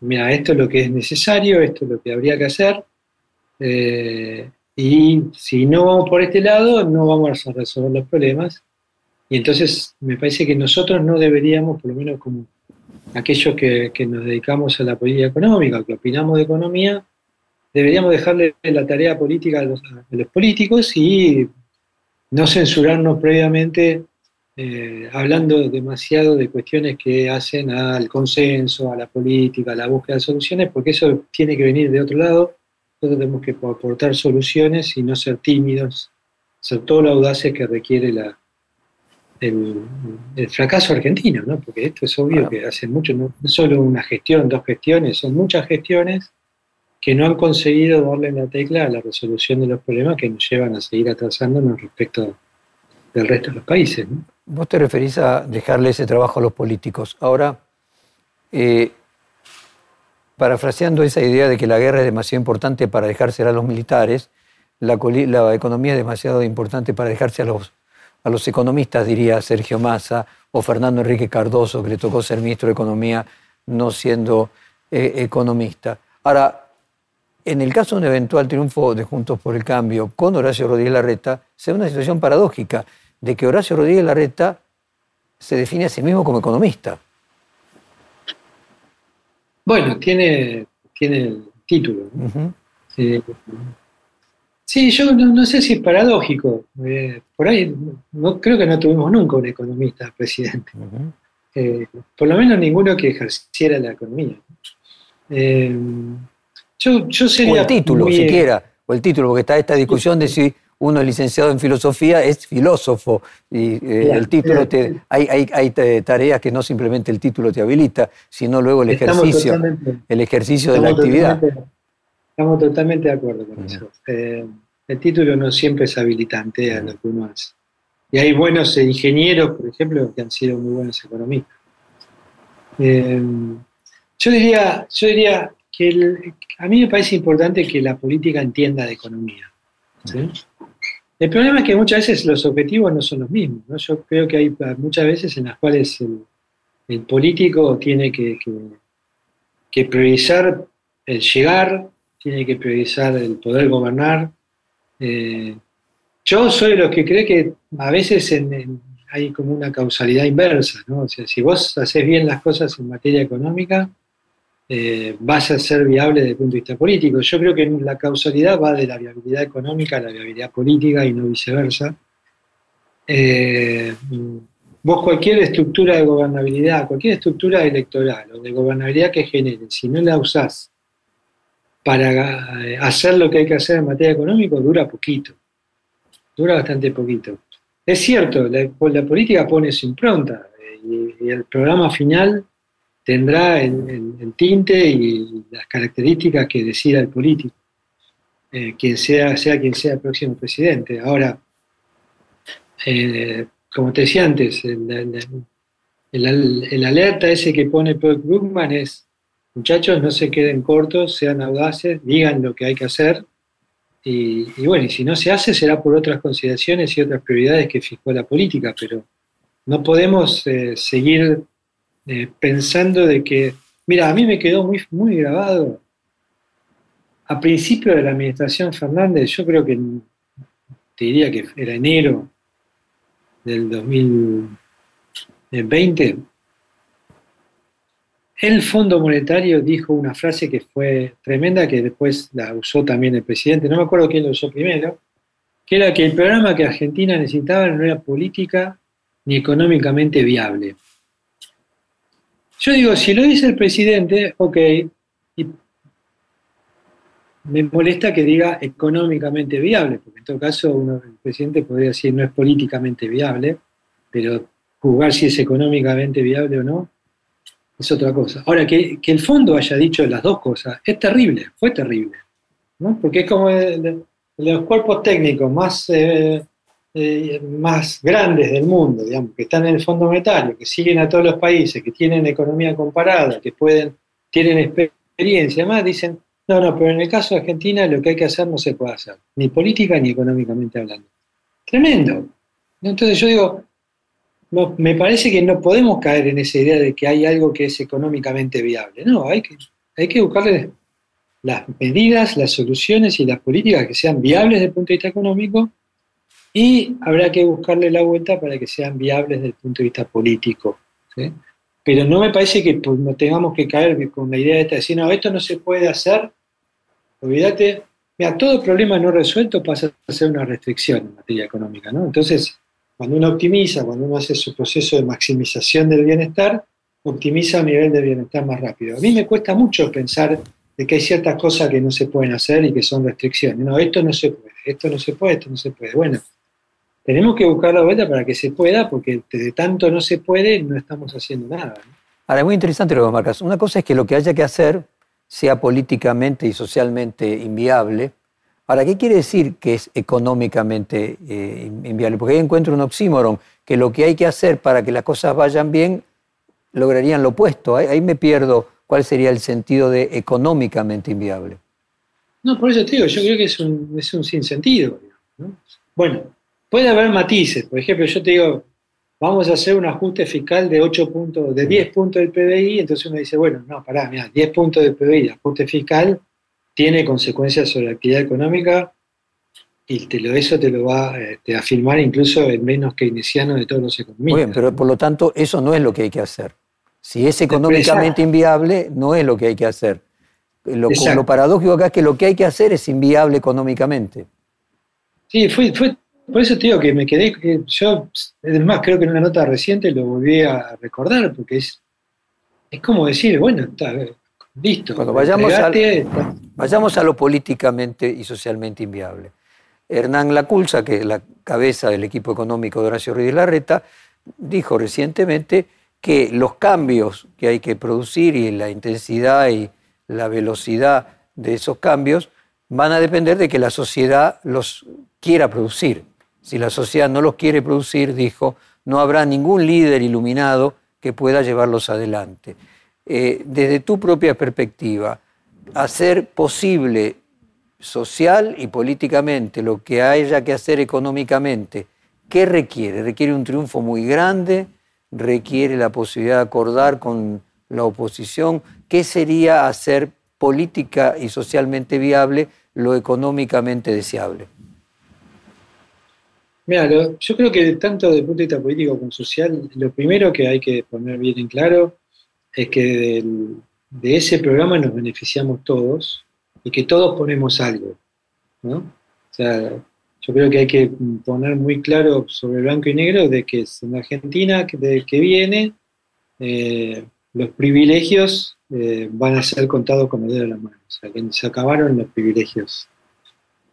mira, esto es lo que es necesario, esto es lo que habría que hacer. Y si no vamos por este lado, no vamos a resolver los problemas. Y entonces me parece que nosotros no deberíamos, por lo menos como aquellos que, nos dedicamos a la política económica, que opinamos de economía, deberíamos dejarle la tarea política a los, políticos y no censurarnos previamente eh, hablando demasiado de cuestiones que hacen al consenso, a la política, a la búsqueda de soluciones, porque eso tiene que venir de otro lado. Nosotros tenemos que aportar soluciones y no ser tímidos, ser todo lo audaces que requiere la, el, fracaso argentino, ¿no? porque esto es obvio que hace mucho, no solo una gestión, dos gestiones, son muchas gestiones que no han conseguido darle la tecla a la resolución de los problemas que nos llevan a seguir atrasándonos respecto del resto de los países. Vos te referís a dejarle ese trabajo a los políticos. Ahora, eh, parafraseando esa idea de que la guerra es demasiado importante para dejársela a los militares, la, economía es demasiado importante para dejarse a los, a los economistas, diría Sergio Massa o Fernando Enrique Cardoso, que le tocó ser ministro de Economía no siendo eh, economista. Ahora, en el caso de un eventual triunfo de Juntos por el Cambio con Horacio Rodríguez Larreta, se da una situación paradójica de que Horacio Rodríguez Larreta se define a sí mismo como economista. Bueno, tiene, tiene el título. sí, yo no, sé si es paradójico. Eh, por ahí no, creo que no tuvimos nunca un economista presidente. Eh, por lo menos ninguno que ejerciera la economía. Eh, o el título, siquiera, o el título, porque está esta discusión de si uno es licenciado en filosofía, es filósofo. Y eh, el título, te, hay, hay, tareas que no simplemente el título te habilita, sino luego el ejercicio, el ejercicio de la actividad. Estamos totalmente de acuerdo con eso. Eh, el título no siempre es habilitante a lo que uno hace. Y hay buenos ingenieros, por ejemplo, que han sido muy buenos economistas. Eh, yo diría, yo diría que a mí me parece importante que la política entienda de economía. El problema es que muchas veces los objetivos no son los mismos. Yo creo que hay muchas veces en las cuales el, político tiene que, priorizar el llegar, tiene que priorizar el poder gobernar. Eh, yo soy los que cree que a veces hay como una causalidad inversa. ¿no? O sea, si vos haces bien las cosas en materia económica, eh, vaya a ser viable desde el punto de vista político. Yo creo que la causalidad va de la viabilidad económica a la viabilidad política y no viceversa. Eh, vos cualquier estructura de gobernabilidad, cualquier estructura electoral o de gobernabilidad que genere, si no la usás para eh, hacer lo que hay que hacer en materia económica, dura poquito. Dura bastante poquito. Es cierto, la, política pone su impronta y el programa final tendrá el, tinte y las características que decida el político, eh, quien sea, sea quien sea el próximo presidente. Ahora, eh, como te decía antes, el, alerta ese que pone Paul Krugman es, muchachos, no se queden cortos, sean audaces, digan lo que hay que hacer. Y, bueno, y si no se hace será por otras consideraciones y otras prioridades que fijó la política, pero no podemos eh, seguir eh, pensando de que, mira, a mí me quedó muy, muy grabado. A principio de la administración Fernández, yo creo que te diría que era enero del 2020, el Fondo Monetario dijo una frase que fue tremenda, que después la usó también el presidente, no me acuerdo quién lo usó primero, que era que el programa que Argentina necesitaba no era política ni económicamente viable. Yo digo, si lo dice el presidente, ok, y me molesta que diga económicamente viable, porque en todo caso el presidente podría decir no es políticamente viable, pero juzgar si es económicamente viable o no es otra cosa. Ahora, que, el fondo haya dicho las dos cosas es terrible, fue terrible, ¿no? porque es como los cuerpos técnicos más eh, eh, más grandes del mundo, digamos, que están en el Fondo Monetario, que siguen a todos los países, que tienen economía comparada, que pueden, tienen experiencia, además dicen, no, no, pero en el caso de Argentina lo que hay que hacer no se puede hacer, ni política ni económicamente hablando. Tremendo. Entonces yo digo, no, me parece que no podemos caer en esa idea de que hay algo que es económicamente viable. No, hay que, hay que buscarle las medidas, las soluciones y las políticas que sean viables desde el punto de vista económico y habrá que buscarle la vuelta para que sean viables desde el punto de vista político. Pero no me parece que pues, tengamos que caer con la idea de decir, no, esto no se puede hacer, olvídate, mira, todo problema no resuelto pasa a ser una restricción en materia económica, ¿no? Entonces, cuando uno optimiza, cuando uno hace su proceso de maximización del bienestar, optimiza el nivel de bienestar más rápido. A mí me cuesta mucho pensar de que hay ciertas cosas que no se pueden hacer y que son restricciones. No, esto no se puede, esto no se puede, esto no se puede. Bueno, tenemos que buscar la vuelta para que se pueda, porque de tanto no se puede, no estamos haciendo nada. Ahora, es muy interesante lo que marcas. Una cosa es que lo que haya que hacer sea políticamente y socialmente inviable. Ahora, ¿qué quiere decir que es económicamente eh, inviable? Porque ahí encuentro un oxímoron, que lo que hay que hacer para que las cosas vayan bien lograrían lo opuesto. Ahí, me pierdo cuál sería el sentido de económicamente inviable. No, por eso te digo, yo creo que es un, es un sinsentido. Bueno, puede haber matices. Por ejemplo, yo te digo, vamos a hacer un ajuste fiscal de 8 puntos, de 10 puntos del PBI, entonces uno dice, bueno, no, pará, mira, 10 puntos del PBI, ajuste fiscal, tiene consecuencias sobre la actividad económica y te lo, eso te lo va este, a firmar incluso el menos keynesiano de todos los economistas. Muy bien, pero por lo tanto eso no es lo que hay que hacer. Si es económicamente inviable, no es lo que hay que hacer. Lo, lo, paradójico acá es que lo que hay que hacer es inviable económicamente. Sí, fue, fue por eso te digo que me quedé, yo, además creo que en una nota reciente lo volví a recordar, porque es, es como decir, bueno, está, listo. Cuando vayamos, vayamos a lo políticamente y socialmente inviable. Hernán Laculza, que es la cabeza del equipo económico de Horacio Ruiz Larreta, dijo recientemente que los cambios que hay que producir y la intensidad y la velocidad de esos cambios van a depender de que la sociedad los quiera producir. Si la sociedad no los quiere producir, dijo, no habrá ningún líder iluminado que pueda llevarlos adelante. Eh, desde tu propia perspectiva, hacer posible social y políticamente lo que haya que hacer económicamente, ¿qué requiere? ¿Requiere un triunfo muy grande? ¿Requiere la posibilidad de acordar con la oposición? ¿Qué sería hacer política y socialmente viable lo económicamente deseable? Yo creo que tanto de punto de vista político como social, lo primero que hay que poner bien en claro es que de ese programa nos beneficiamos todos y que todos ponemos algo, ¿no? O sea, yo creo que hay que poner muy claro sobre blanco y negro de que en Argentina que, que viene eh, los privilegios eh, van a ser contados con el dedo de la mano, o sea, que se acabaron los privilegios.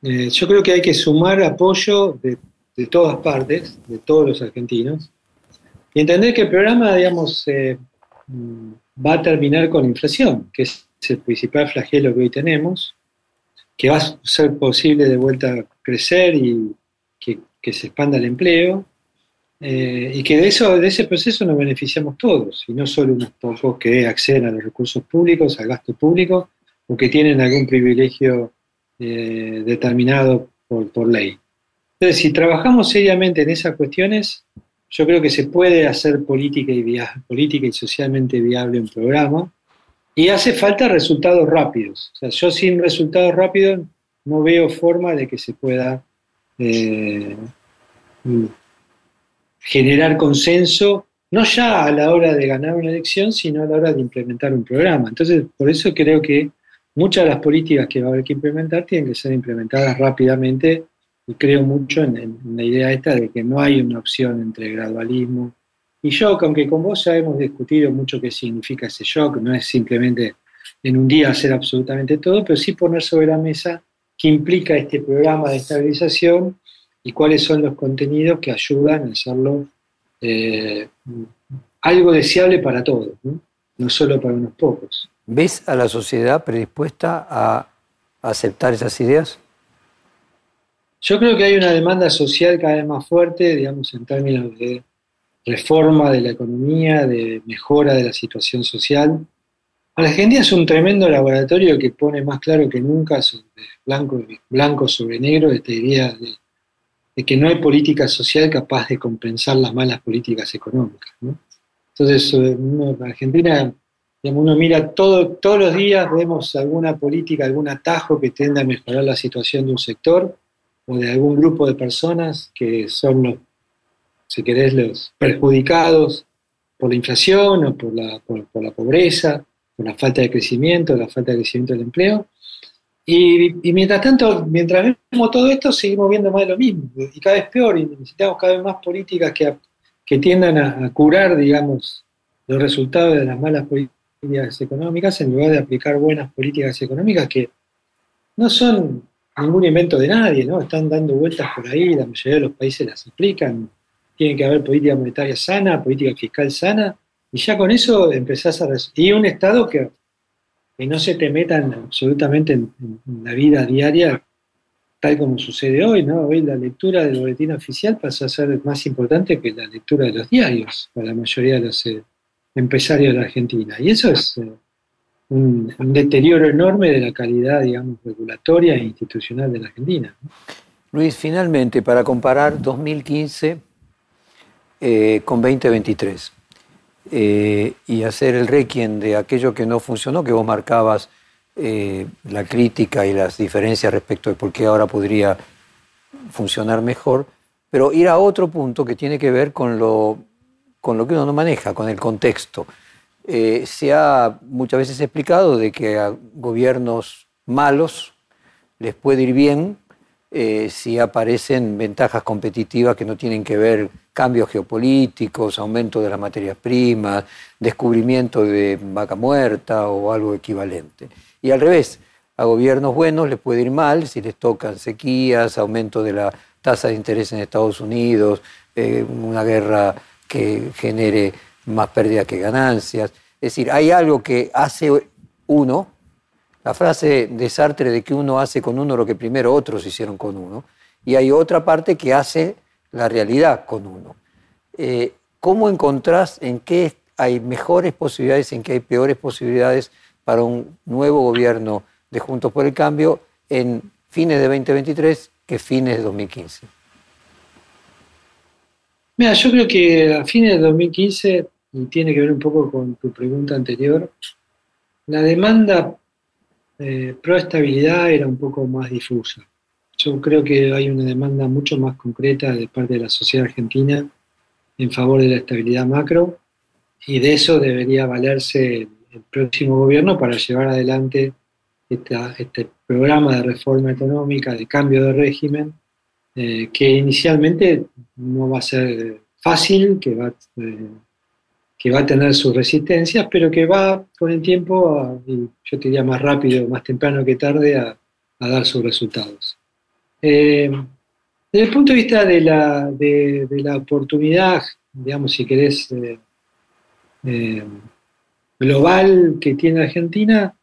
Eh, yo creo que hay que sumar apoyo de de todas partes, de todos los argentinos, y entender que el programa, digamos, eh, mm, va a terminar con inflación, que es el principal flagelo que hoy tenemos, que va a ser posible de vuelta crecer y que, se expanda el empleo, eh, y que de, eso, de ese proceso nos beneficiamos todos, y no solo unos pocos que acceden a los recursos públicos, al gasto público, o que tienen algún privilegio eh, determinado por ley. Entonces, si trabajamos seriamente en esas cuestiones, yo creo que se puede hacer política y, socialmente viable un programa. Y hace falta resultados rápidos. O sea, yo sin resultados rápidos no veo forma de que se pueda eh, generar consenso, no ya a la hora de ganar una elección, sino a la hora de implementar un programa. Entonces, por eso creo que muchas de las políticas que va a haber que implementar tienen que ser implementadas rápidamente y creo mucho en, la idea esta de que no hay una opción entre gradualismo y shock, aunque con vos ya hemos discutido mucho qué significa ese shock, no es simplemente en un día hacer absolutamente todo, pero sí poner sobre la mesa qué implica este programa de estabilización y cuáles son los contenidos que ayudan a hacerlo eh, algo deseable para todos, ¿no? no solo para unos pocos. ¿Ves a la sociedad predispuesta a aceptar esas ideas? Yo creo que hay una demanda social cada vez más fuerte, digamos, en términos de reforma de la economía, de mejora de la situación social. Argentina es un tremendo laboratorio que pone más claro que nunca sobre blanco, blanco sobre negro esta idea de, que no hay política social capaz de compensar las malas políticas económicas. Entonces, en Argentina, uno mira todo, todos los días, vemos alguna política, algún atajo que tienda a mejorar la situación de un sector, o de algún grupo de personas que son los, si querés, los perjudicados por la inflación o por la, por, la pobreza, por la falta de crecimiento, la falta de crecimiento del empleo. Y, mientras tanto, mientras vemos todo esto, seguimos viendo más de lo mismo, y cada vez peor, y necesitamos cada vez más políticas que, que tiendan a, curar, digamos, los resultados de las malas políticas económicas en lugar de aplicar buenas políticas económicas que no son ningún invento de nadie, ¿no? Están dando vueltas por ahí, la mayoría de los países las aplican. Tiene que haber política monetaria sana, política fiscal sana, y ya con eso empezás a... Y un Estado que, que no se te metan absolutamente en, la vida diaria, tal como sucede hoy, ¿no? Hoy la lectura del boletín oficial pasa a ser más importante que la lectura de los diarios para la mayoría de los eh, empresarios de la Argentina. Y eso es... Eh, un, deterioro enorme de la calidad, digamos, regulatoria e institucional de la Argentina. Luis, finalmente, para comparar 2015 eh, con 2023 eh, y hacer el requiem de aquello que no funcionó, que vos marcabas eh, la crítica y las diferencias respecto de por qué ahora podría funcionar mejor, pero ir a otro punto que tiene que ver con lo, con lo que uno no maneja, con el contexto. Eh, se ha muchas veces explicado de que a gobiernos malos les puede ir bien eh, si aparecen ventajas competitivas que no tienen que ver cambios geopolíticos, aumento de las materias primas, descubrimiento de vaca muerta o algo equivalente. Y al revés, a gobiernos buenos les puede ir mal si les tocan sequías, aumento de la tasa de interés en Estados Unidos, eh, una guerra que genere más pérdida que ganancias. Es decir, hay algo que hace uno, la frase de Sartre de que uno hace con uno lo que primero otros hicieron con uno, y hay otra parte que hace la realidad con uno. Eh, ¿Cómo encontrás en qué hay mejores posibilidades, en qué hay peores posibilidades para un nuevo gobierno de Juntos por el Cambio en fines de 2023 que fines de 2015? Mira, yo creo que a fines de 2015 y tiene que ver un poco con tu pregunta anterior, la demanda eh, pro estabilidad era un poco más difusa. Yo creo que hay una demanda mucho más concreta de parte de la sociedad argentina en favor de la estabilidad macro y de eso debería valerse el próximo gobierno para llevar adelante este programa de reforma económica, de cambio de régimen, eh, que inicialmente no va a ser fácil, que va, eh, que va a tener sus resistencias, pero que va con el tiempo, yo te diría más rápido, más temprano que tarde, a, dar sus resultados. Eh, desde el punto de vista de la, de, la oportunidad, digamos, si querés, eh, eh, global que tiene Argentina,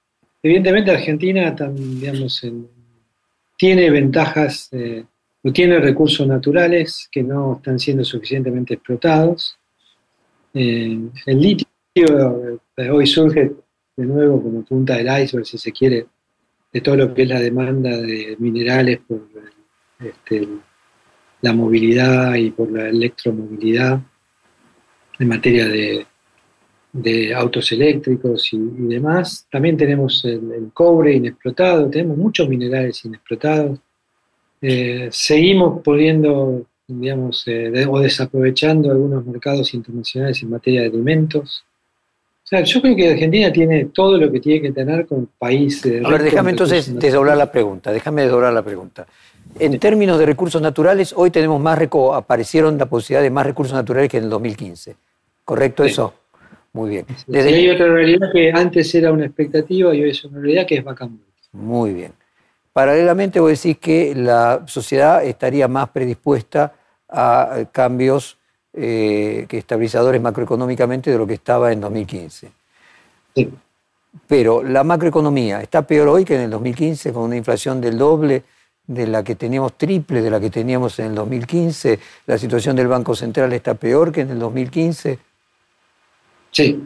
evidentemente Argentina digamos, tiene ventajas o tiene recursos naturales que no están siendo suficientemente explotados. Eh, el litio eh, hoy surge de nuevo como punta del iceberg, si se quiere, de todo lo que es la demanda de minerales por este, la movilidad y por la electromovilidad en materia de, autos eléctricos y, demás. También tenemos el, cobre inexplotado, tenemos muchos minerales inexplotados. Eh, seguimos pudiendo digamos, eh, o desaprovechando algunos mercados internacionales en materia de alimentos. O sea, yo creo que Argentina tiene todo lo que tiene que tener con país. a ver, déjame entonces desdoblar la pregunta, déjame desdoblar la pregunta. En términos de recursos naturales, hoy tenemos más, aparecieron la posibilidad de más recursos naturales que en el 2015. ¿Correcto eso? Muy bien. Desde... hay otra realidad que antes era una expectativa y hoy es una realidad que es vaca Muy bien. Paralelamente vos decís que la sociedad estaría más predispuesta a cambios eh, que estabilizadores macroeconómicamente de lo que estaba en 2015. Pero la macroeconomía está peor hoy que en el 2015, con una inflación del doble de la que teníamos triple de la que teníamos en el 2015. La situación del Banco Central está peor que en el 2015. Sí,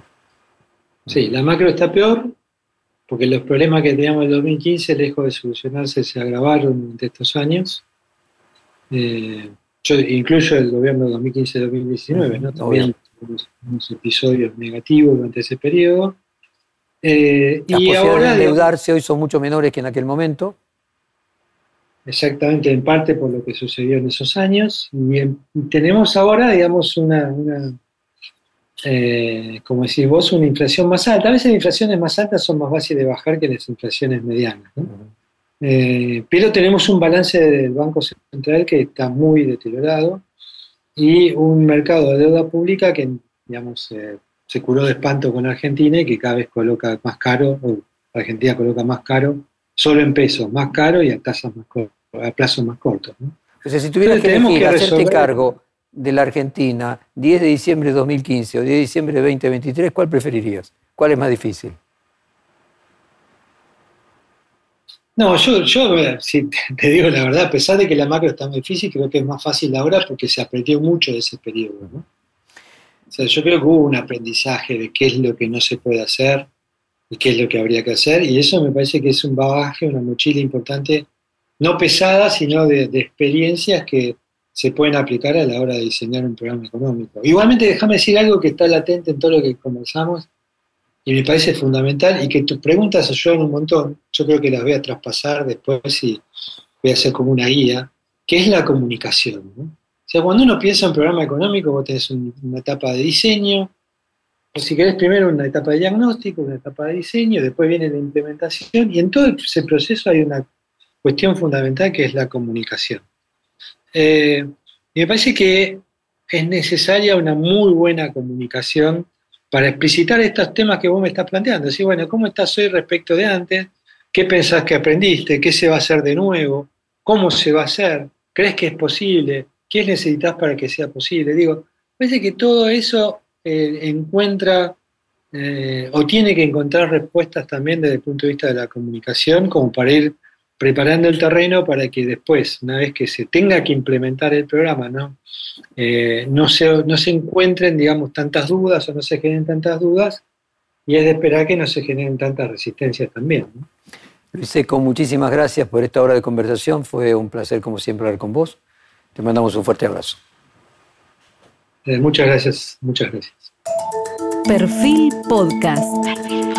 sí, la macro está peor, porque los problemas que teníamos en el 2015, lejos de solucionarse, se agravaron durante estos años. Eh, yo incluyo el gobierno 2015-2019, ¿no? También unos episodios negativos durante ese periodo. Eh, y ahora. De endeudarse hoy son mucho menores que en aquel momento. Exactamente, en parte por lo que sucedió en esos años. Y, tenemos ahora, digamos, una, eh, como decís vos, una inflación más alta. A veces las inflaciones más altas son más fáciles de bajar que las inflaciones medianas. Eh, pero tenemos un balance del Banco Central que está muy deteriorado y un mercado de deuda pública que, digamos, eh, se curó de espanto con Argentina y que cada vez coloca más caro, o Argentina coloca más caro, solo en pesos, más caro y a tasas más a plazos más cortos. O sea, si tuvieras que, elegir, hacerte cargo de la Argentina 10 de diciembre de 2015 o 10 de diciembre de 2023, ¿cuál preferirías? ¿Cuál es más difícil? No, yo, yo si te digo la verdad, a pesar de que la macro está muy difícil, creo que es más fácil ahora porque se aprendió mucho de ese periodo. ¿no? O sea, yo creo que hubo un aprendizaje de qué es lo que no se puede hacer y qué es lo que habría que hacer, y eso me parece que es un bagaje, una mochila importante, no pesada, sino de, de experiencias que se pueden aplicar a la hora de diseñar un programa económico. Igualmente, déjame decir algo que está latente en todo lo que conversamos, y me parece fundamental y que tus preguntas ayudan un montón. Yo creo que las voy a traspasar después y voy a hacer como una guía, que es la comunicación. O sea, cuando uno piensa en programa económico, vos tenés una etapa de diseño, o si querés primero una etapa de diagnóstico, una etapa de diseño, después viene la implementación, y en todo ese proceso hay una cuestión fundamental que es la comunicación. Eh, me parece que es necesaria una muy buena comunicación para explicitar estos temas que vos me estás planteando. Decir, bueno, ¿cómo estás hoy respecto de antes? ¿Qué pensás que aprendiste? ¿Qué se va a hacer de nuevo? ¿Cómo se va a hacer? ¿Crees que es posible? ¿Qué necesitas para que sea posible? Digo, parece que todo eso eh, encuentra eh, o tiene que encontrar respuestas también desde el punto de vista de la comunicación, como para ir preparando el terreno para que después, una vez que se tenga que implementar el programa, ¿no? Eh, no, se, no se encuentren, digamos, tantas dudas o no se generen tantas dudas, y es de esperar que no se generen tantas resistencias también. Luis Seco, muchísimas gracias por esta hora de conversación. Fue un placer, como siempre, hablar con vos. Te mandamos un fuerte abrazo. Eh, muchas gracias, muchas gracias. Perfil Podcast.